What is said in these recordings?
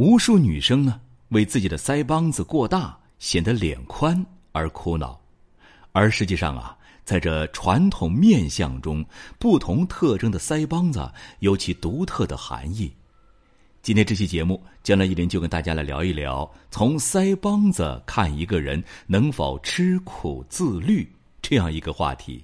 无数女生呢，为自己的腮帮子过大显得脸宽而苦恼，而实际上啊，在这传统面相中，不同特征的腮帮子有其独特的含义。今天这期节目，江南一林就跟大家来聊一聊，从腮帮子看一个人能否吃苦自律这样一个话题。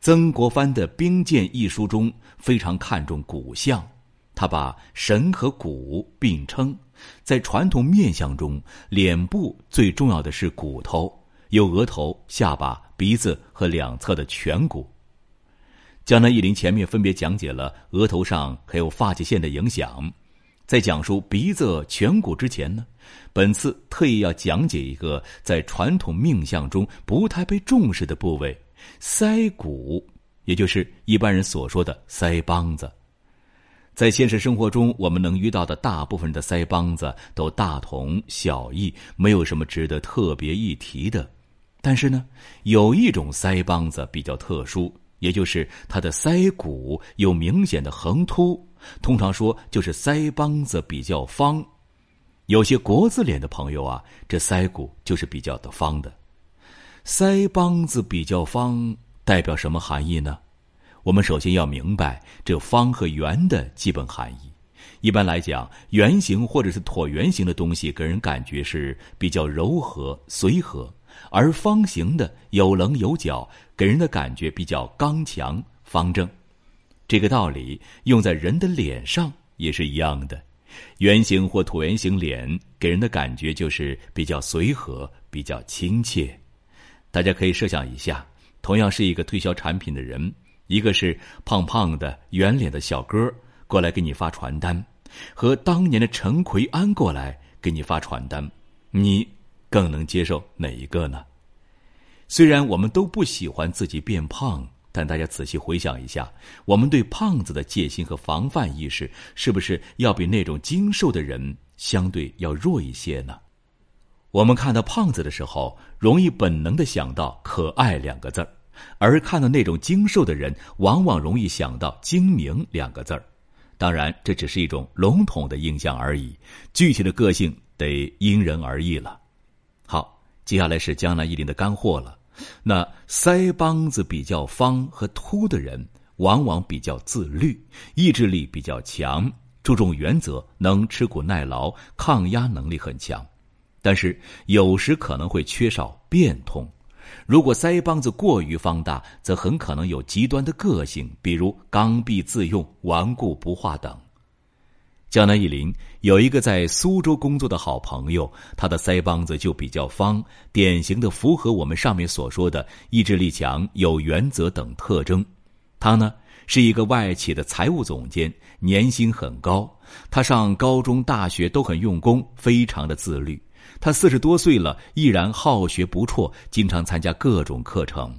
曾国藩的《兵谏》一书中非常看重骨相，他把神和骨并称。在传统面相中，脸部最重要的是骨头，有额头、下巴、鼻子和两侧的颧骨。江南一林前面分别讲解了额头上还有发际线的影响，在讲述鼻子、颧骨之前呢，本次特意要讲解一个在传统命相中不太被重视的部位。腮骨，也就是一般人所说的腮帮子，在现实生活中，我们能遇到的大部分的腮帮子都大同小异，没有什么值得特别一提的。但是呢，有一种腮帮子比较特殊，也就是它的腮骨有明显的横突，通常说就是腮帮子比较方。有些国字脸的朋友啊，这腮骨就是比较的方的。腮帮子比较方，代表什么含义呢？我们首先要明白这方和圆的基本含义。一般来讲，圆形或者是椭圆形的东西，给人感觉是比较柔和随和；而方形的有棱有角，给人的感觉比较刚强方正。这个道理用在人的脸上也是一样的。圆形或椭圆形脸给人的感觉就是比较随和、比较亲切。大家可以设想一下，同样是一个推销产品的人，一个是胖胖的圆脸的小哥过来给你发传单，和当年的陈奎安过来给你发传单，你更能接受哪一个呢？虽然我们都不喜欢自己变胖，但大家仔细回想一下，我们对胖子的戒心和防范意识，是不是要比那种精瘦的人相对要弱一些呢？我们看到胖子的时候，容易本能的想到“可爱”两个字儿，而看到那种精瘦的人，往往容易想到“精明”两个字儿。当然，这只是一种笼统的印象而已，具体的个性得因人而异了。好，接下来是江南一林的干货了。那腮帮子比较方和凸的人，往往比较自律，意志力比较强，注重原则，能吃苦耐劳，抗压能力很强。但是有时可能会缺少变通，如果腮帮子过于放大，则很可能有极端的个性，比如刚愎自用、顽固不化等。江南一林有一个在苏州工作的好朋友，他的腮帮子就比较方，典型的符合我们上面所说的意志力强、有原则等特征。他呢是一个外企的财务总监，年薪很高。他上高中、大学都很用功，非常的自律。他四十多岁了，依然好学不辍，经常参加各种课程。